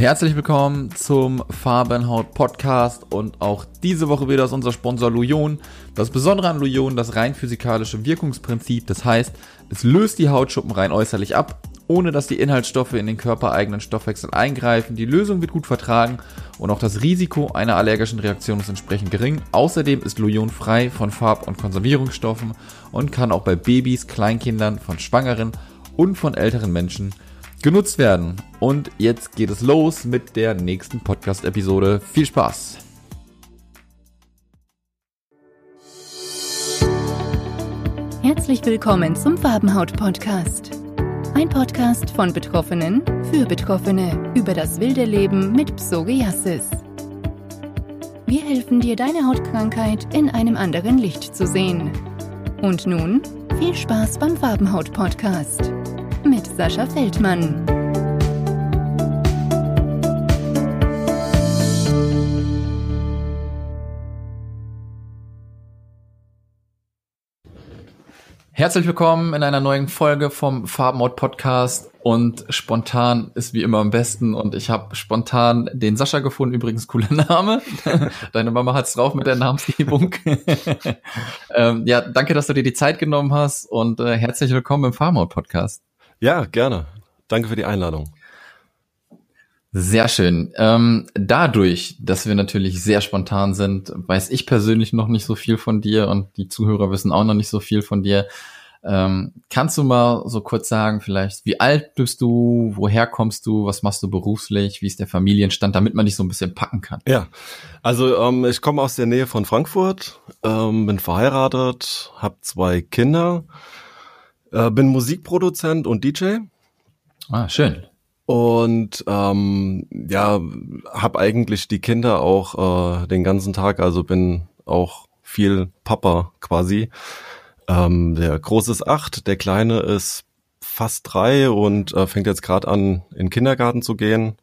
Herzlich willkommen zum Farbenhaut Podcast und auch diese Woche wieder ist unser Sponsor Lujon. Das Besondere an Lujon, das rein physikalische Wirkungsprinzip, das heißt, es löst die Hautschuppen rein äußerlich ab, ohne dass die Inhaltsstoffe in den körpereigenen Stoffwechsel eingreifen. Die Lösung wird gut vertragen und auch das Risiko einer allergischen Reaktion ist entsprechend gering. Außerdem ist Lujon frei von Farb- und Konservierungsstoffen und kann auch bei Babys, Kleinkindern, von Schwangeren und von älteren Menschen genutzt werden. Und jetzt geht es los mit der nächsten Podcast-Episode. Viel Spaß! Herzlich willkommen zum Farbenhaut-Podcast. Ein Podcast von Betroffenen für Betroffene über das wilde Leben mit Psoriasis. Wir helfen dir, deine Hautkrankheit in einem anderen Licht zu sehen. Und nun viel Spaß beim Farbenhaut-Podcast mit Sascha Feldmann. Herzlich willkommen in einer neuen Folge vom Farbenhaut Podcast und spontan ist wie immer am besten und ich habe spontan den Sascha gefunden, übrigens cooler Name. Deine Mama hat's drauf mit der Namensgebung. ähm, ja, danke, dass du dir die Zeit genommen hast und äh, herzlich willkommen im Farbenhaut Podcast. Ja, gerne. Danke für die Einladung. Sehr schön. Ähm, dadurch, dass wir natürlich sehr spontan sind, weiß ich persönlich noch nicht so viel von dir und die Zuhörer wissen auch noch nicht so viel von dir. Ähm, kannst du mal so kurz sagen, vielleicht, wie alt bist du, woher kommst du, was machst du beruflich, wie ist der Familienstand, damit man dich so ein bisschen packen kann? Ja, also ähm, ich komme aus der Nähe von Frankfurt, ähm, bin verheiratet, habe zwei Kinder, äh, bin Musikproduzent und DJ. Ah, schön. Und ähm, ja, habe eigentlich die Kinder auch äh, den ganzen Tag, also bin auch viel Papa quasi. Ähm, der Große ist acht, der Kleine ist fast drei und äh, fängt jetzt gerade an, in den Kindergarten zu gehen.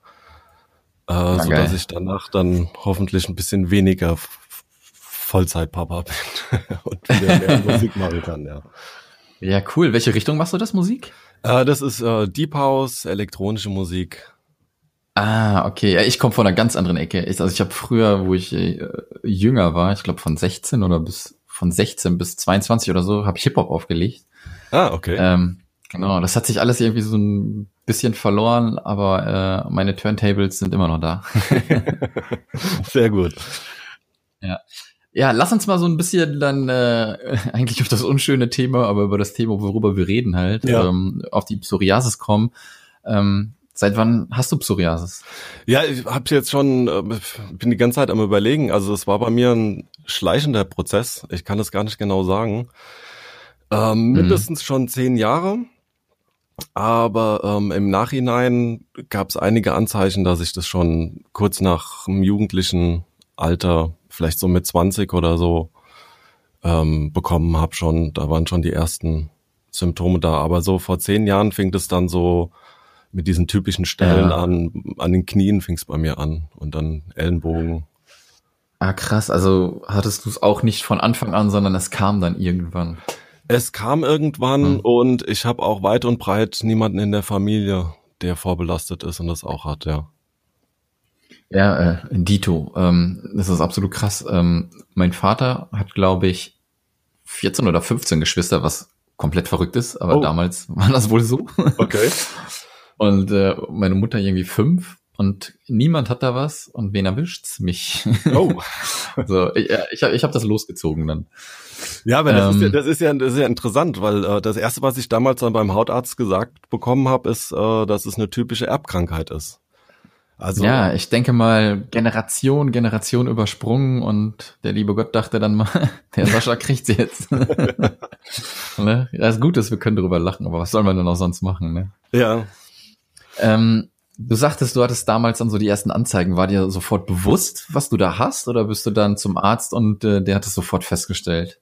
Äh, okay. so dass ich danach dann hoffentlich ein bisschen weniger Vollzeitpapa bin und wieder mehr Musik machen kann, ja. Ja, cool. Welche Richtung machst du das Musik? Äh, das ist äh, Deep House, elektronische Musik. Ah, okay. Ja, ich komme von einer ganz anderen Ecke. Ich, also ich habe früher, wo ich äh, jünger war, ich glaube von 16 oder bis von 16 bis 22 oder so, habe ich Hip-Hop aufgelegt. Ah, okay. Ähm, genau, das hat sich alles irgendwie so ein bisschen verloren, aber äh, meine Turntables sind immer noch da. Sehr gut. Ja. Ja, lass uns mal so ein bisschen dann äh, eigentlich auf das unschöne Thema, aber über das Thema, worüber wir reden halt, ja. ähm, auf die Psoriasis kommen. Ähm, seit wann hast du Psoriasis? Ja, ich habe jetzt schon, äh, bin die ganze Zeit am überlegen. Also es war bei mir ein schleichender Prozess. Ich kann es gar nicht genau sagen. Ähm, mhm. Mindestens schon zehn Jahre. Aber ähm, im Nachhinein gab es einige Anzeichen, dass ich das schon kurz nach dem jugendlichen Alter vielleicht so mit 20 oder so ähm, bekommen habe schon. Da waren schon die ersten Symptome da. Aber so vor zehn Jahren fing es dann so mit diesen typischen Stellen ja. an. An den Knien fing es bei mir an und dann Ellenbogen. Ah, krass. Also hattest du es auch nicht von Anfang an, sondern es kam dann irgendwann. Es kam irgendwann hm. und ich habe auch weit und breit niemanden in der Familie, der vorbelastet ist und das auch hat, ja. Ja, äh, Dito. Ähm, das ist absolut krass. Ähm, mein Vater hat, glaube ich, 14 oder 15 Geschwister, was komplett verrückt ist, aber oh. damals war das wohl so. Okay. und äh, meine Mutter irgendwie fünf und niemand hat da was und wen erwischt's? Mich. Oh. so, ich, ich habe ich hab das losgezogen dann. Ja, aber das, ähm, ist ja, das, ist ja, das ist ja interessant, weil äh, das erste, was ich damals dann beim Hautarzt gesagt bekommen habe, ist, äh, dass es eine typische Erbkrankheit ist. Also ja, ich denke mal Generation, Generation übersprungen und der liebe Gott dachte dann mal, der Sascha kriegt sie jetzt. ne? Das ist gut, dass wir können darüber lachen, aber was soll man denn auch sonst machen? Ne? Ja. Ähm, du sagtest, du hattest damals dann so die ersten Anzeigen. War dir sofort bewusst, was du da hast, oder bist du dann zum Arzt und äh, der hat es sofort festgestellt?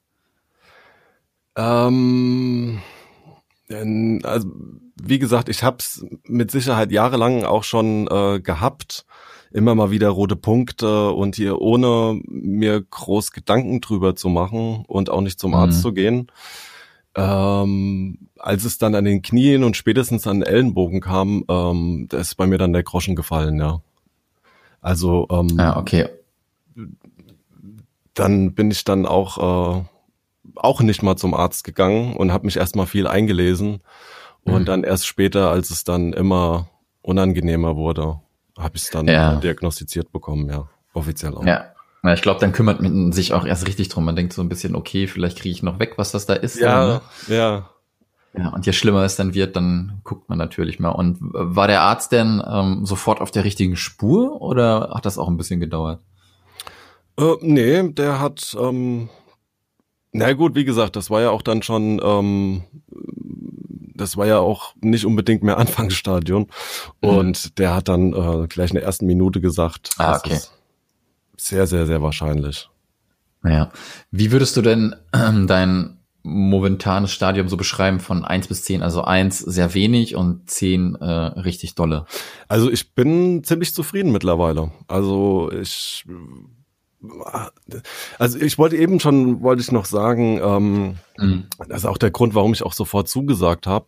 Ähm, also wie gesagt, ich habe es mit Sicherheit jahrelang auch schon äh, gehabt. Immer mal wieder rote Punkte und hier ohne mir groß Gedanken drüber zu machen und auch nicht zum mhm. Arzt zu gehen. Ähm, als es dann an den Knien und spätestens an den Ellenbogen kam, ähm, da ist bei mir dann der Groschen gefallen, ja. Also ähm, ah, okay. dann bin ich dann auch äh, auch nicht mal zum Arzt gegangen und habe mich erstmal viel eingelesen und Mhm. dann erst später, als es dann immer unangenehmer wurde, habe ich es dann Ja. diagnostiziert bekommen, ja, offiziell auch. Ja. Ja, ich glaube, dann kümmert man sich auch erst richtig drum. Man denkt so ein bisschen, okay, vielleicht kriege ich noch weg, was das da ist. ja, ja. ne? ja. Und je schlimmer es dann wird, dann guckt man natürlich mal. Und war der Arzt denn ähm, sofort auf der richtigen Spur oder hat das auch ein bisschen gedauert? Äh, nee, der hat, ähm, na gut, wie gesagt, das war ja auch dann schon, ähm, das war ja auch nicht unbedingt mehr Anfangsstadion. Mhm. Und der hat dann äh, gleich in der ersten Minute gesagt, Ah, okay. sehr, sehr, sehr wahrscheinlich. Ja. Wie würdest du denn ähm, dein momentanes Stadium so beschreiben von eins bis zehn? Also eins sehr wenig und zehn äh, richtig dolle. Also ich bin ziemlich zufrieden mittlerweile. Also ich, also ich wollte eben schon, wollte ich noch sagen, ähm, Mhm. das ist auch der Grund, warum ich auch sofort zugesagt habe,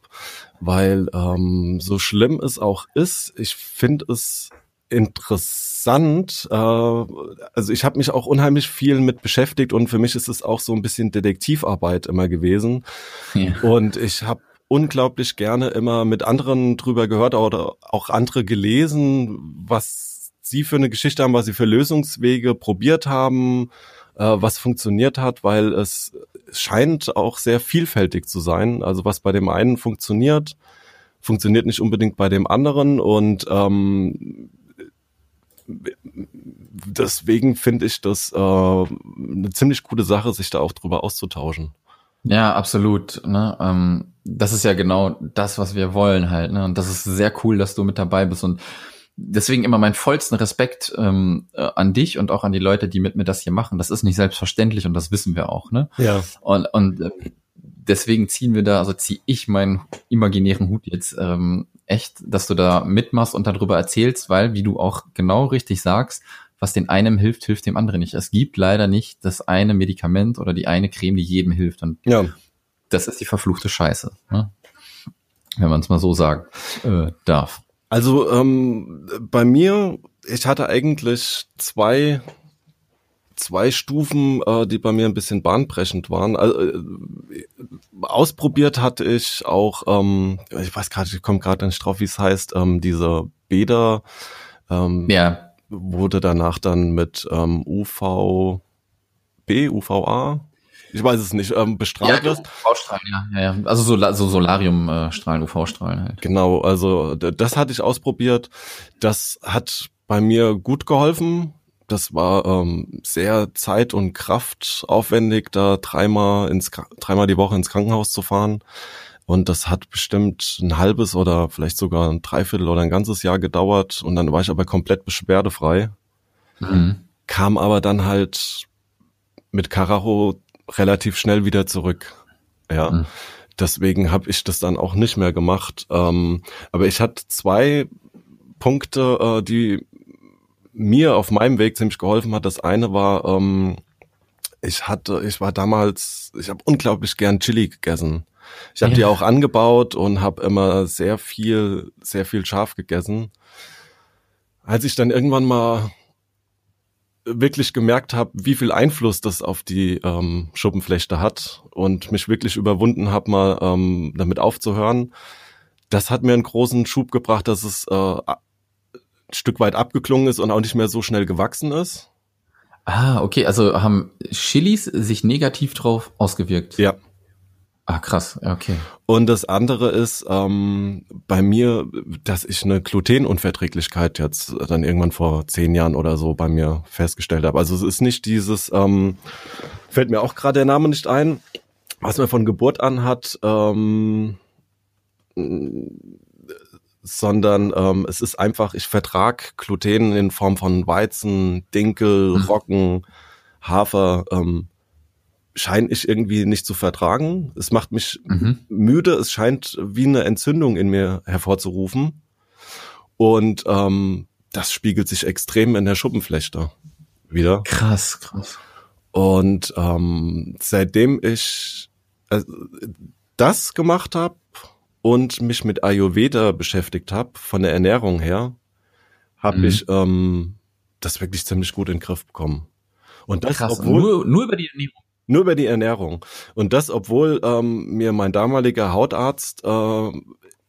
weil ähm, so schlimm es auch ist, ich finde es interessant. Äh, also ich habe mich auch unheimlich viel mit beschäftigt und für mich ist es auch so ein bisschen Detektivarbeit immer gewesen. Ja. Und ich habe unglaublich gerne immer mit anderen drüber gehört oder auch andere gelesen, was sie für eine Geschichte haben, was sie für Lösungswege probiert haben, äh, was funktioniert hat, weil es scheint auch sehr vielfältig zu sein. Also was bei dem einen funktioniert, funktioniert nicht unbedingt bei dem anderen und ähm, deswegen finde ich das äh, eine ziemlich coole Sache, sich da auch drüber auszutauschen. Ja, absolut. Ne? Ähm, das ist ja genau das, was wir wollen halt. Ne? Und das ist sehr cool, dass du mit dabei bist. Und deswegen immer meinen vollsten Respekt ähm, äh, an dich und auch an die Leute, die mit mir das hier machen. Das ist nicht selbstverständlich und das wissen wir auch. Ne? Ja. Und, und äh, deswegen ziehen wir da, also ziehe ich meinen imaginären Hut jetzt ähm, echt, dass du da mitmachst und darüber erzählst, weil, wie du auch genau richtig sagst, was den einen hilft, hilft dem anderen nicht. Es gibt leider nicht das eine Medikament oder die eine Creme, die jedem hilft. Und Ja. das ist die verfluchte Scheiße. Ne? Wenn man es mal so sagen äh, darf. Also ähm, bei mir, ich hatte eigentlich zwei zwei Stufen, äh, die bei mir ein bisschen bahnbrechend waren. Also, äh, ausprobiert hatte ich auch, ähm, ich weiß gerade, ich komme gerade nicht drauf, wie es heißt, ähm, diese Bäder ähm, Ja, wurde danach dann mit ähm, UVB, UVA, ich weiß es nicht, ähm, bestrahlt ja, wirst. UV-Strahlen, ja, ja, ja. Also Sola so Solarium-Strahlen, UV-Strahlen halt. Genau, also das hatte ich ausprobiert. Das hat bei mir gut geholfen. Das war ähm, sehr zeit- und kraftaufwendig, da dreimal ins dreimal die Woche ins Krankenhaus zu fahren. Und das hat bestimmt ein halbes oder vielleicht sogar ein Dreiviertel oder ein ganzes Jahr gedauert. Und dann war ich aber komplett beschwerdefrei. Mhm. Kam aber dann halt mit Karacho relativ schnell wieder zurück. Ja. Mhm. Deswegen habe ich das dann auch nicht mehr gemacht. Ähm, aber ich hatte zwei Punkte, äh, die mir auf meinem Weg ziemlich geholfen hat. Das eine war, ähm, ich hatte, ich war damals, ich habe unglaublich gern Chili gegessen. Ich habe Ja. die auch angebaut und habe immer sehr viel, sehr viel scharf gegessen. Als ich dann irgendwann mal wirklich gemerkt habe, wie viel Einfluss das auf die ähm, Schuppenflechte hat und mich wirklich überwunden habe, mal ähm, damit aufzuhören. Das hat mir einen großen Schub gebracht, dass es äh, ein Stück weit abgeklungen ist und auch nicht mehr so schnell gewachsen ist. Ah, okay, also haben Chilis sich negativ drauf ausgewirkt? Ja. Ah, krass, ja, okay. Und das andere ist ähm, bei mir, dass ich eine Glutenunverträglichkeit jetzt dann irgendwann vor zehn Jahren oder so bei mir festgestellt habe. Also es ist nicht dieses, ähm, fällt mir auch gerade der Name nicht ein, was man von Geburt an hat, ähm, sondern ähm, es ist einfach, ich vertrag Gluten in Form von Weizen, Dinkel, Mhm. Roggen, Hafer, ähm, scheine ich irgendwie nicht zu vertragen. Es macht mich Mhm. müde, es scheint wie eine Entzündung in mir hervorzurufen. Und ähm, das spiegelt sich extrem in der Schuppenflechte wieder. Krass, krass. Und ähm, seitdem ich äh, das gemacht habe und mich mit Ayurveda beschäftigt habe, von der Ernährung her, habe Mhm. ich ähm, das wirklich ziemlich gut in den Griff bekommen. Und das, Krass, obwohl, nur, nur über die Ernährung. Nur über die Ernährung. Und das, obwohl ähm, mir mein damaliger Hautarzt äh,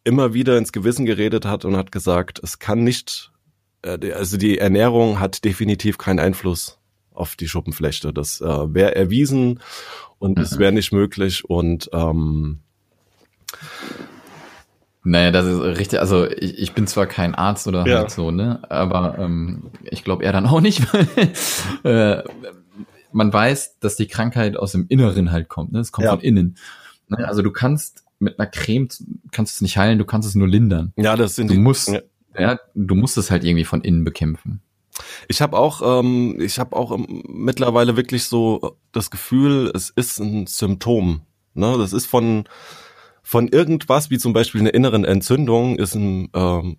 immer wieder ins Gewissen geredet hat und hat gesagt, es kann nicht, äh, also die Ernährung hat definitiv keinen Einfluss auf die Schuppenflechte. Das äh, wäre erwiesen und es Mhm. wäre nicht möglich. Und ähm, Naja, das ist richtig. Also ich, ich bin zwar kein Arzt oder Ja. halt so, ne? Aber ähm, ich glaube er dann auch nicht, weil äh, man weiß, dass die Krankheit aus dem Inneren halt kommt, ne? Es kommt Ja. von innen. Ne? Also du kannst mit einer Creme kannst es nicht heilen, du kannst es nur lindern. ja, das sind Du die. musst, Ja. ja, du musst es halt irgendwie von innen bekämpfen. Ich habe auch, ähm, ich habe auch ähm, mittlerweile wirklich so das Gefühl, es ist ein Symptom. Ne, das ist von von irgendwas, wie zum Beispiel eine inneren Entzündung, ist ein ähm,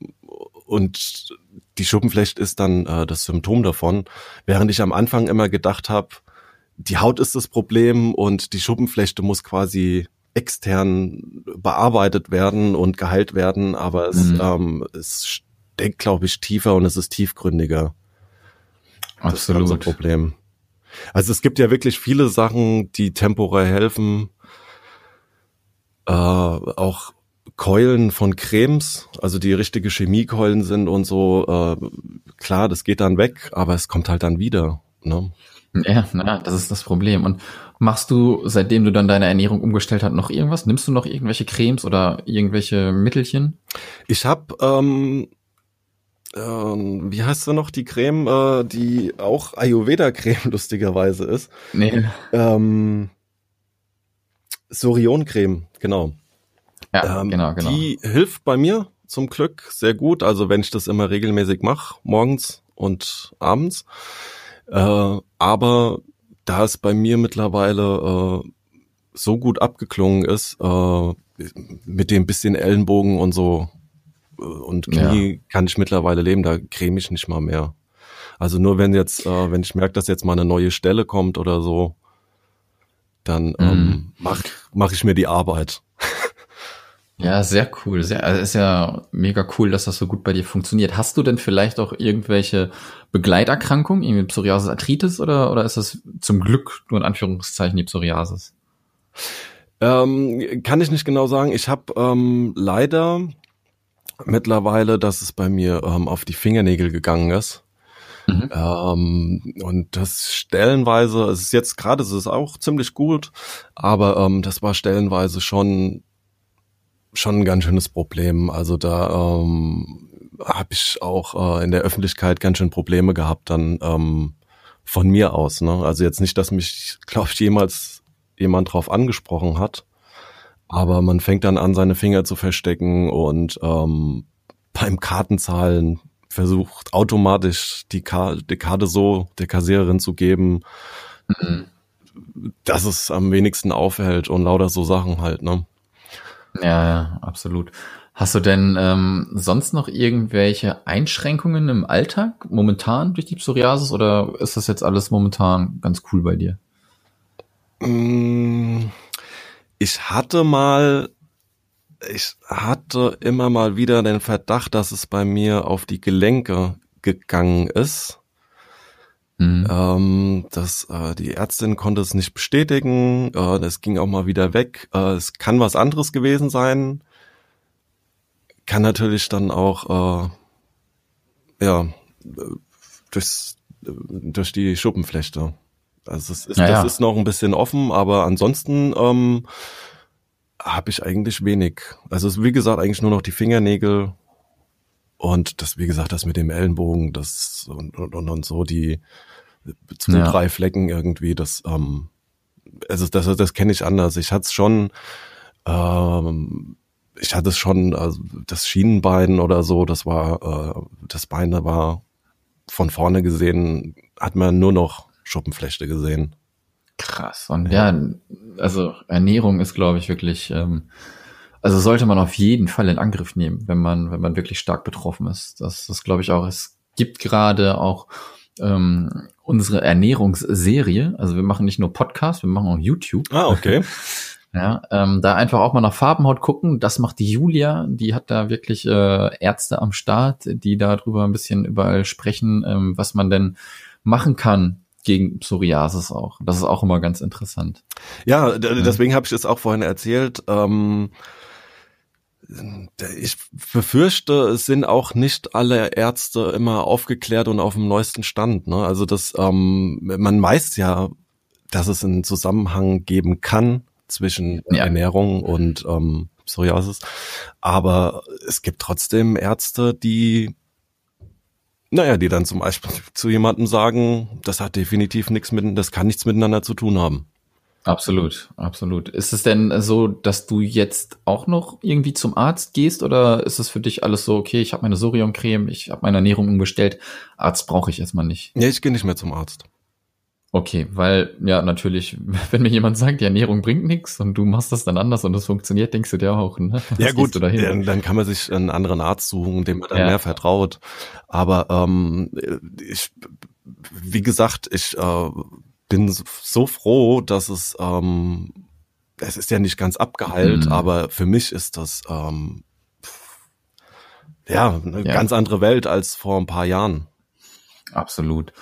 und die Schuppenflechte ist dann äh, das Symptom davon. Während ich am Anfang immer gedacht habe, die Haut ist das Problem und die Schuppenflechte muss quasi extern bearbeitet werden und geheilt werden, aber es, Mhm. ähm, es steckt, glaube ich, tiefer und es ist tiefgründiger. Das ist unser Absolut. Problem. Also es gibt ja wirklich viele Sachen, die temporär helfen. Äh, auch Keulen von Cremes, also die richtige Chemiekeulen sind und so. Äh, klar, das geht dann weg, aber es kommt halt dann wieder. Ne? Ja, na, das ist das Problem. Und machst du, seitdem du dann deine Ernährung umgestellt hast, noch irgendwas? Nimmst du noch irgendwelche Cremes oder irgendwelche Mittelchen? Ich habe, ähm, ähm, wie heißt sie noch, die Creme, äh, die auch Ayurveda-Creme lustigerweise ist. Nee. Ähm, Sorion-Creme, genau. Ja, Ähm, genau, genau. Die hilft bei mir zum Glück sehr gut. Also wenn ich das immer regelmäßig mache, morgens und abends. Äh, aber da es bei mir mittlerweile äh, so gut abgeklungen ist, äh, mit dem bisschen Ellenbogen und so äh, und Knie kann ich mittlerweile leben, da creme ich nicht mal mehr. Also nur wenn jetzt, äh, wenn ich merke, dass jetzt mal eine neue Stelle kommt oder so, dann ähm, mach, mach ich mir die Arbeit. Ja, sehr cool. Sehr, also ist ja mega cool, dass das so gut bei dir funktioniert. Hast du denn vielleicht auch irgendwelche Begleiterkrankungen, irgendwie Psoriasis, Arthritis oder, oder ist das zum Glück nur in Anführungszeichen die Psoriasis? Ähm, kann ich nicht genau sagen. Ich habe ähm, leider mittlerweile, dass es bei mir ähm, auf die Fingernägel gegangen ist. Mhm. Ähm, und das stellenweise, es ist jetzt gerade, es ist auch ziemlich gut, aber ähm, das war stellenweise schon schon ein ganz schönes Problem. Also da ähm, habe ich auch äh, in der Öffentlichkeit ganz schön Probleme gehabt dann ähm, von mir aus. Ne? Also jetzt nicht, dass mich, glaube ich, jemals jemand drauf angesprochen hat, aber man fängt dann an, seine Finger zu verstecken und ähm, beim Kartenzahlen versucht automatisch die, Ka die Karte so der Kassiererin zu geben, Mhm. dass es am wenigsten aufhält und lauter so Sachen halt, ne? Ja, ja, absolut. Hast du denn ähm, sonst noch irgendwelche Einschränkungen im Alltag momentan durch die Psoriasis oder ist das jetzt alles momentan ganz cool bei dir? Mm, Ich hatte mal, ich hatte immer mal wieder den Verdacht, dass es bei mir auf die Gelenke gegangen ist. Mhm. Ähm, das, äh, die Ärztin konnte es nicht bestätigen. Äh, das ging auch mal wieder weg. Äh, es kann was anderes gewesen sein. Kann natürlich dann auch, äh, ja, äh, durchs, äh, durch die Schuppenflechte. Also es ist, Ja, ja. das ist noch ein bisschen offen, aber ansonsten ähm, habe ich eigentlich wenig. Also wie gesagt eigentlich nur noch die Fingernägel und das, wie gesagt, das mit dem Ellenbogen, das und, und, und, und so die zwei, Ja. drei Flecken irgendwie, das, ähm, also das, das kenne ich anders. Ich hatte es schon, ähm, ich hatte es schon, also das Schienenbein oder so, das war, äh, das Bein da war von vorne gesehen, hat man nur noch Schuppenflechte gesehen. Krass. Und ja, also Ernährung ist, glaube ich, wirklich, ähm, also sollte man auf jeden Fall in Angriff nehmen, wenn man, wenn man wirklich stark betroffen ist. Das ist, glaube ich, auch, es gibt gerade auch ähm, unsere Ernährungsserie. Also wir machen nicht nur Podcast, wir machen auch YouTube. Ah, okay. Ja, ähm, da einfach auch mal nach Farbenhaut gucken. Das macht die Julia. Die hat da wirklich äh, Ärzte am Start, die darüber ein bisschen überall sprechen, ähm, was man denn machen kann gegen Psoriasis auch. Das ist auch immer ganz interessant. Ja, deswegen habe ich es auch vorhin erzählt. Ähm, ich befürchte, es sind auch nicht alle Ärzte immer aufgeklärt und auf dem neuesten Stand. Ne? Also das, ähm, man weiß ja, dass es einen Zusammenhang geben kann zwischen ja. Ernährung und ähm, Psoriasis, aber es gibt trotzdem Ärzte, die naja, die dann zum Beispiel zu jemandem sagen, das hat definitiv nichts mit, das kann nichts miteinander zu tun haben. Absolut, absolut. Ist es denn so, dass du jetzt auch noch irgendwie zum Arzt gehst oder ist es für dich alles so, okay, ich habe meine Sorium-Creme, ich habe meine Ernährung umgestellt, Arzt brauche ich erstmal nicht? Nee, ich gehe nicht mehr zum Arzt. Okay, weil ja natürlich, wenn mir jemand sagt, die Ernährung bringt nichts und du machst das dann anders und das funktioniert, denkst du dir auch, ne? Was ja gut, dann, dann, kann man sich einen anderen Arzt suchen, dem man dann ja. mehr vertraut. Aber ähm, ich, wie gesagt, ich äh, bin so froh, dass es, ähm, es ist ja nicht ganz abgeheilt, mhm. aber für mich ist das ähm, ja eine ja. ganz andere Welt als vor ein paar Jahren. Absolut.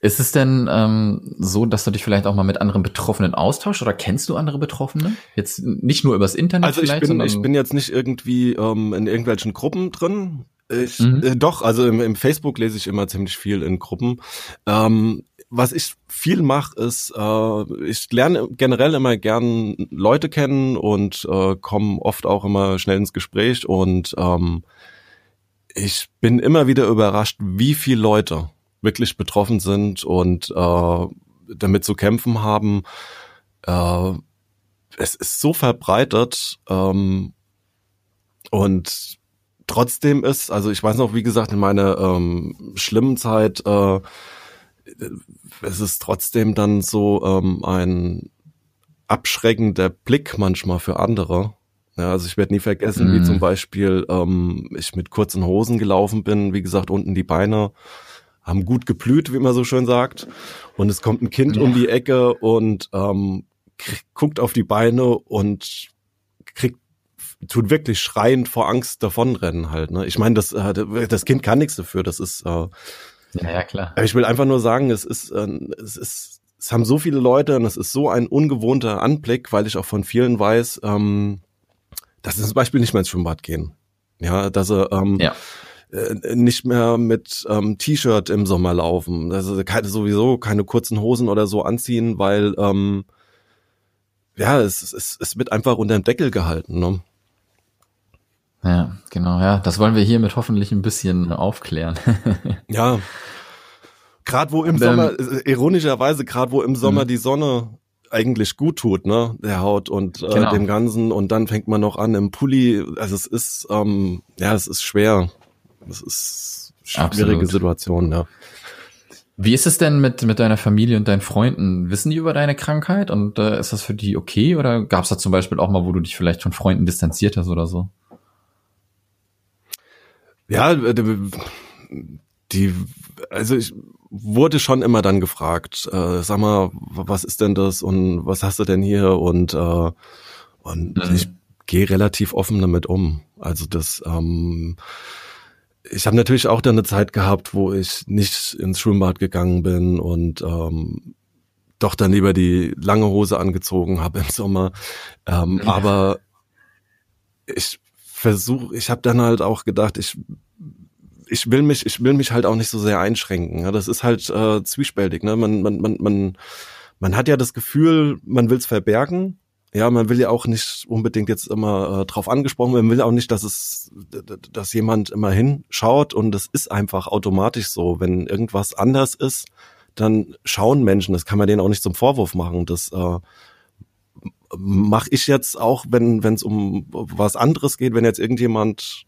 Ist es denn ähm, so, dass du dich vielleicht auch mal mit anderen Betroffenen austauschst oder kennst du andere Betroffene? Jetzt nicht nur übers Internet also vielleicht, ich bin, ich bin jetzt nicht irgendwie ähm, in irgendwelchen Gruppen drin. Ich, mhm. äh, doch, also im, im, Facebook lese ich immer ziemlich viel in Gruppen. Ähm, was ich viel mache, ist, äh, ich lerne generell immer gern Leute kennen und äh, komme oft auch immer schnell ins Gespräch und ähm, ich bin immer wieder überrascht, wie viele Leute wirklich betroffen sind und äh, damit zu kämpfen haben. Äh, es ist so verbreitet ähm, und trotzdem ist, also ich weiß noch, wie gesagt, in meiner ähm, schlimmen Zeit, äh, es ist trotzdem dann so ähm, ein abschreckender Blick manchmal für andere. Ja, also ich werde nie vergessen, mm. wie mhm. zum Beispiel ähm, ich mit kurzen Hosen gelaufen bin, wie gesagt, unten die Beine haben gut geblüht, wie man so schön sagt. Und es kommt ein Kind ja. um die Ecke und ähm, guckt auf die Beine und tut wirklich schreiend vor Angst davonrennen halt. Ne? Ich meine, das, äh, das Kind kann nichts dafür. Das ist äh, ja, ja klar. Aber ich will einfach nur sagen, es ist, äh, es ist, es haben so viele Leute und es ist so ein ungewohnter Anblick, weil ich auch von vielen weiß, ähm, dass sie zum Beispiel nicht mehr ins Schwimmbad gehen. Ja, dass sie ähm, ja äh, nicht mehr mit ähm, T-Shirt im Sommer laufen. Also keine, sowieso keine kurzen Hosen oder so anziehen, weil ähm, ja, es, es, es wird einfach unter dem Deckel gehalten. Ne? Ja, genau, ja. Das wollen wir hiermit hoffentlich ein bisschen aufklären. ja. Gerade wo im ähm, Sommer, äh, ironischerweise, gerade wo im Sommer die Sonne eigentlich gut tut, ne, der Haut und äh, genau. dem Ganzen und dann fängt man noch an im Pulli, also es ist, ähm, ja, es ist schwer. Das ist schwierige Absolut. Situation, ja. Wie ist es denn mit, mit deiner Familie und deinen Freunden? Wissen die über deine Krankheit und äh, ist das für die okay? Oder gab es da zum Beispiel auch mal, wo du dich vielleicht von Freunden distanziert hast oder so? Ja, äh, die, also ich wurde schon immer dann gefragt, äh, sag mal, was ist denn das und was hast du denn hier und äh, und mhm. ich gehe relativ offen damit um. Also das ähm, ich habe natürlich auch dann eine Zeit gehabt, wo ich nicht ins Schwimmbad gegangen bin und ähm, doch dann lieber die lange Hose angezogen habe im Sommer. Ähm, ja. Aber ich versuche, ich habe dann halt auch gedacht, ich ich will mich, ich will mich halt auch nicht so sehr einschränken. Ja, das ist halt äh, zwiespältig. Ne? Man, man, man, man, man hat ja das Gefühl, man will es verbergen, ja, man will ja auch nicht unbedingt jetzt immer äh, drauf angesprochen werden, man will auch nicht, dass es, dass jemand immer hinschaut und das ist einfach automatisch so. Wenn irgendwas anders ist, dann schauen Menschen, das kann man denen auch nicht zum Vorwurf machen. Das äh, mache ich jetzt auch, wenn es um was anderes geht, wenn jetzt irgendjemand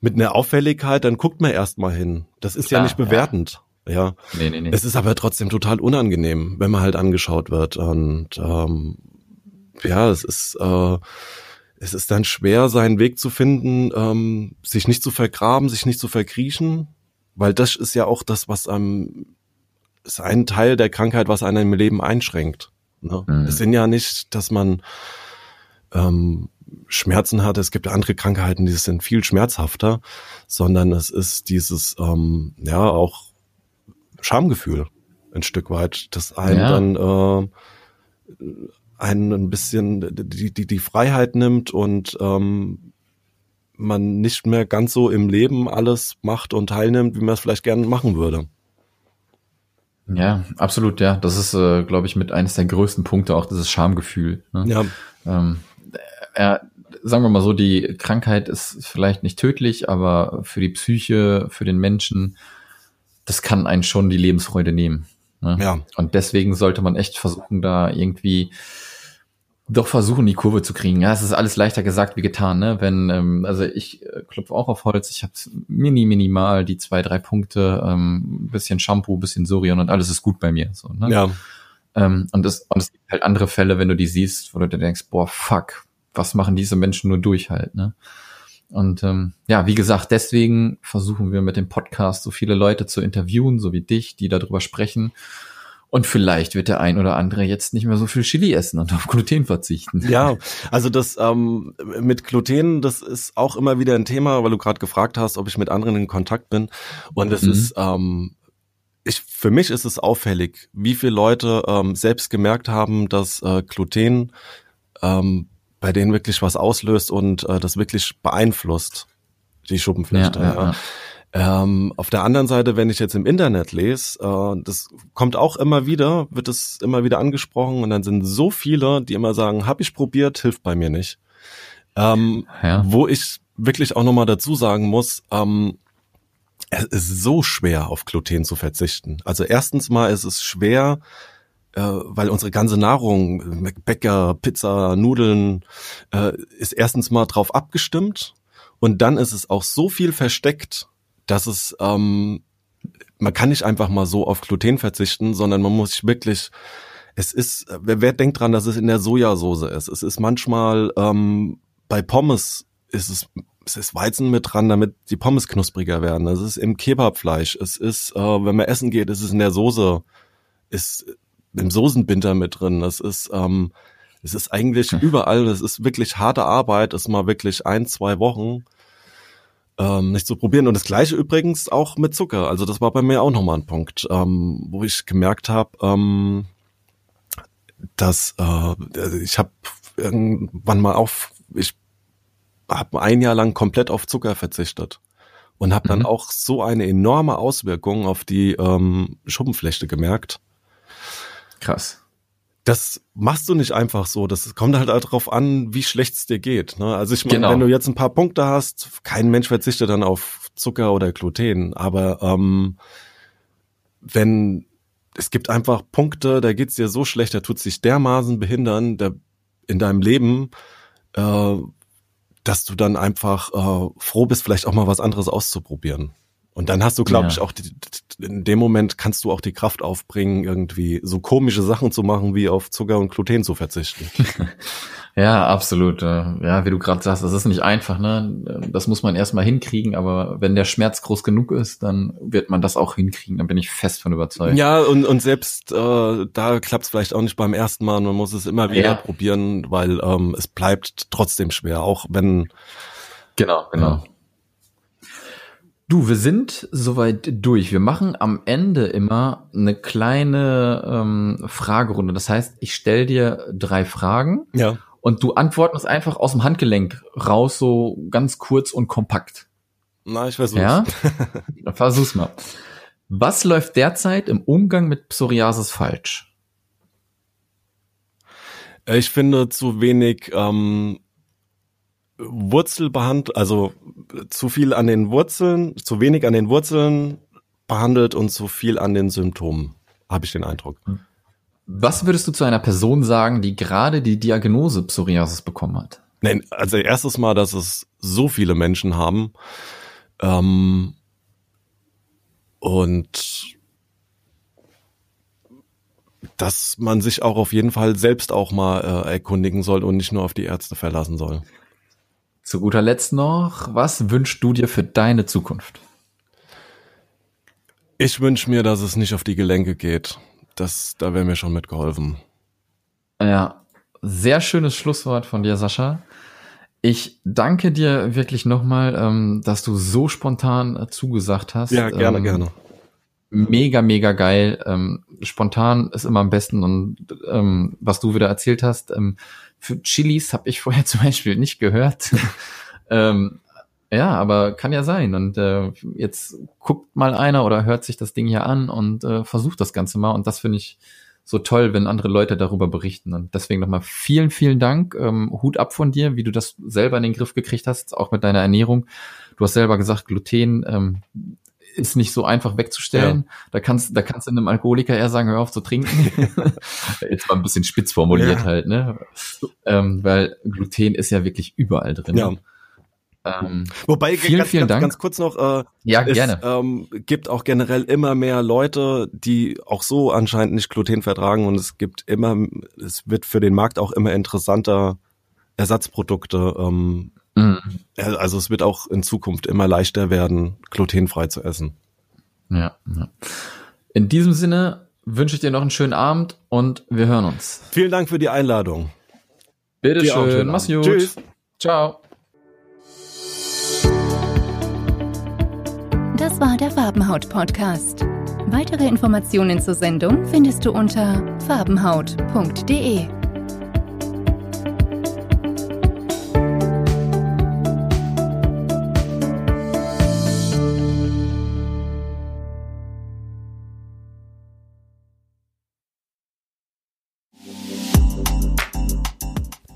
mit einer Auffälligkeit, dann guckt man erst mal hin. Das ist Klar, ja nicht bewertend. Ja. Ja. Nee, nee, nee. Es ist aber trotzdem total unangenehm, wenn man halt angeschaut wird. Und ähm, ja, es ist, äh, es ist dann schwer, seinen Weg zu finden, ähm, sich nicht zu vergraben, sich nicht zu verkriechen, weil das ist ja auch das, was einem ist ein Teil der Krankheit, was einen im Leben einschränkt. Ne? Mhm. Es sind ja nicht, dass man ähm, Schmerzen hat. Es gibt andere Krankheiten, die sind viel schmerzhafter, sondern es ist dieses, ähm, ja, auch Schamgefühl ein Stück weit, das einen ja. dann äh, einen ein bisschen die, die, die Freiheit nimmt und ähm, man nicht mehr ganz so im Leben alles macht und teilnimmt, wie man es vielleicht gerne machen würde. Ja, absolut, ja. Das ist, äh, glaube ich, mit eines der größten Punkte auch dieses Schamgefühl. Ne? Ja. Ähm, äh, sagen wir mal so, die Krankheit ist vielleicht nicht tödlich, aber für die Psyche, für den Menschen, das kann einen schon die Lebensfreude nehmen. Ne? Ja. Und deswegen sollte man echt versuchen, da irgendwie doch versuchen, die Kurve zu kriegen. Ja, es ist alles leichter gesagt wie getan, ne? Wenn, ähm, also ich äh, klopfe auch auf Holz, ich habe mini, minimal die zwei, drei Punkte, ähm, bisschen Shampoo, bisschen Sorion und alles ist gut bei mir. So, ne? Ja. Ähm, und, es, und es gibt halt andere Fälle, wenn du die siehst, wo du dir denkst, boah, fuck, was machen diese Menschen nur durch halt, ne? Und ähm, ja, wie gesagt, deswegen versuchen wir mit dem Podcast so viele Leute zu interviewen, so wie dich, die darüber sprechen und vielleicht wird der ein oder andere jetzt nicht mehr so viel Chili essen und auf Gluten verzichten. Ja, also das ähm, mit Gluten, das ist auch immer wieder ein Thema, weil du gerade gefragt hast, ob ich mit anderen in Kontakt bin. Und es mhm. ist, ähm, ich, für mich ist es auffällig, wie viele Leute ähm, selbst gemerkt haben, dass äh, Gluten ähm, bei denen wirklich was auslöst und äh, das wirklich beeinflusst, die Schuppenflechte. Ja, ja, ja. Ähm, auf der anderen Seite, wenn ich jetzt im Internet lese, äh, das kommt auch immer wieder, wird es immer wieder angesprochen und dann sind so viele, die immer sagen, hab ich probiert, hilft bei mir nicht. Ähm, ja. Wo ich wirklich auch nochmal dazu sagen muss, ähm, es ist so schwer, auf Gluten zu verzichten. Also erstens mal ist es schwer, äh, weil unsere ganze Nahrung, Bäcker, Pizza, Nudeln, äh, ist erstens mal drauf abgestimmt und dann ist es auch so viel versteckt, dass es, ähm, man kann nicht einfach mal so auf Gluten verzichten, sondern man muss sich wirklich, es ist, wer, wer denkt dran, dass es in der Sojasauce ist? Es ist manchmal ähm, bei Pommes ist es es ist Weizen mit dran, damit die Pommes knuspriger werden. Es ist im Kebabfleisch. Es ist, äh, wenn man essen geht, ist es in der Soße, ist im Soßenbinder mit drin. Es ist, ähm, es ist eigentlich hm. überall. Es ist wirklich harte Arbeit. Es ist mal wirklich ein, zwei Wochen ähm, nicht zu probieren. Und das gleiche übrigens auch mit Zucker. Also das war bei mir auch nochmal ein Punkt, ähm, wo ich gemerkt habe, ähm, dass äh, ich habe irgendwann mal auf, ich habe ein Jahr lang komplett auf Zucker verzichtet und habe dann mhm. auch so eine enorme Auswirkung auf die ähm, Schuppenflechte gemerkt. Krass das machst du nicht einfach so. Das kommt halt darauf an, wie schlecht es dir geht. Ne? Also ich meine, genau. wenn du jetzt ein paar Punkte hast, kein Mensch verzichtet dann auf Zucker oder Gluten. Aber ähm, wenn es gibt einfach Punkte, da geht's dir so schlecht, da tut sich dermaßen behindern der, in deinem Leben, äh, dass du dann einfach äh, froh bist, vielleicht auch mal was anderes auszuprobieren. Und dann hast du, glaube ja. ich, auch die, in dem Moment kannst du auch die Kraft aufbringen, irgendwie so komische Sachen zu machen, wie auf Zucker und Gluten zu verzichten. ja, absolut. Ja, wie du gerade sagst, das ist nicht einfach, ne? Das muss man erstmal hinkriegen, aber wenn der Schmerz groß genug ist, dann wird man das auch hinkriegen. Dann bin ich fest von überzeugt. Ja, und, und selbst äh, da klappt es vielleicht auch nicht beim ersten Mal. Man muss es immer wieder ja. probieren, weil ähm, es bleibt trotzdem schwer, auch wenn. Genau, genau. Äh, Du, wir sind soweit durch. Wir machen am Ende immer eine kleine ähm, Fragerunde. Das heißt, ich stelle dir drei Fragen ja. und du antwortest einfach aus dem Handgelenk raus, so ganz kurz und kompakt. Na, ich versuch's. Ja? Versuch's mal. Was läuft derzeit im Umgang mit Psoriasis falsch? Ich finde zu wenig ähm, Wurzel behandelt, also zu viel an den Wurzeln, zu wenig an den Wurzeln behandelt und zu viel an den Symptomen, habe ich den Eindruck. Was würdest du zu einer Person sagen, die gerade die Diagnose Psoriasis bekommen hat? Nein, also erstes Mal, dass es so viele Menschen haben ähm, und dass man sich auch auf jeden Fall selbst auch mal äh, erkundigen soll und nicht nur auf die Ärzte verlassen soll. Zu guter Letzt noch, was wünschst du dir für deine Zukunft? Ich wünsche mir, dass es nicht auf die Gelenke geht. Das, da wäre mir schon mitgeholfen. Ja, sehr schönes Schlusswort von dir, Sascha. Ich danke dir wirklich nochmal, ähm, dass du so spontan äh, zugesagt hast. Ja, gerne, ähm, gerne. Mega, mega geil. Ähm, spontan ist immer am besten und ähm, was du wieder erzählt hast, ähm, für Chilis habe ich vorher zum Beispiel nicht gehört. ähm, ja, aber kann ja sein. Und äh, jetzt guckt mal einer oder hört sich das Ding hier an und äh, versucht das Ganze mal. Und das finde ich so toll, wenn andere Leute darüber berichten. Und deswegen nochmal vielen, vielen Dank. Ähm, Hut ab von dir, wie du das selber in den Griff gekriegt hast, auch mit deiner Ernährung. Du hast selber gesagt, Gluten ähm, ist nicht so einfach wegzustellen. Ja. Da kannst, da kannst du einem Alkoholiker eher sagen, hör auf zu trinken. Jetzt mal ein bisschen spitz formuliert ja. halt, ne? Ähm, weil Gluten ist ja wirklich überall drin. Ja. Ähm, Wobei, vielen, ganz, vielen ganz, Dank. ganz kurz noch, äh, ja, es gerne. Ähm, gibt auch generell immer mehr Leute, die auch so anscheinend nicht Gluten vertragen und es gibt immer, es wird für den Markt auch immer interessanter Ersatzprodukte. Ähm, mhm. Also es wird auch in Zukunft immer leichter werden, glutenfrei zu essen. Ja, ja. In diesem Sinne wünsche ich dir noch einen schönen Abend und wir hören uns. Vielen Dank für die Einladung. Bitteschön. Mach's gut. Tschüss. Ciao. Das war der Farbenhaut-Podcast. Weitere Informationen zur Sendung findest du unter farbenhaut.de.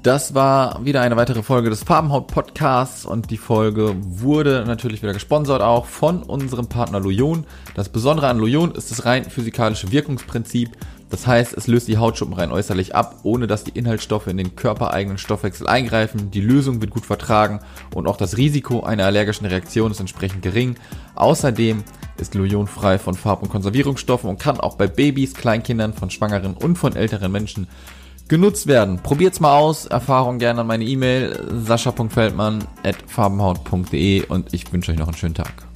Das war wieder eine weitere Folge des Farbenhaut Podcasts und die Folge wurde natürlich wieder gesponsert auch von unserem Partner Loyon. Das Besondere an Loyon ist das rein physikalische Wirkungsprinzip. Das heißt, es löst die Hautschuppen rein äußerlich ab, ohne dass die Inhaltsstoffe in den körpereigenen Stoffwechsel eingreifen. Die Lösung wird gut vertragen und auch das Risiko einer allergischen Reaktion ist entsprechend gering. Außerdem ist Loyon frei von Farb- und Konservierungsstoffen und kann auch bei Babys, Kleinkindern, von Schwangeren und von älteren Menschen genutzt werden. Probiert's mal aus. Erfahrung gerne an meine E-Mail sascha.feldmann at farbenhaut.de und ich wünsche euch noch einen schönen Tag.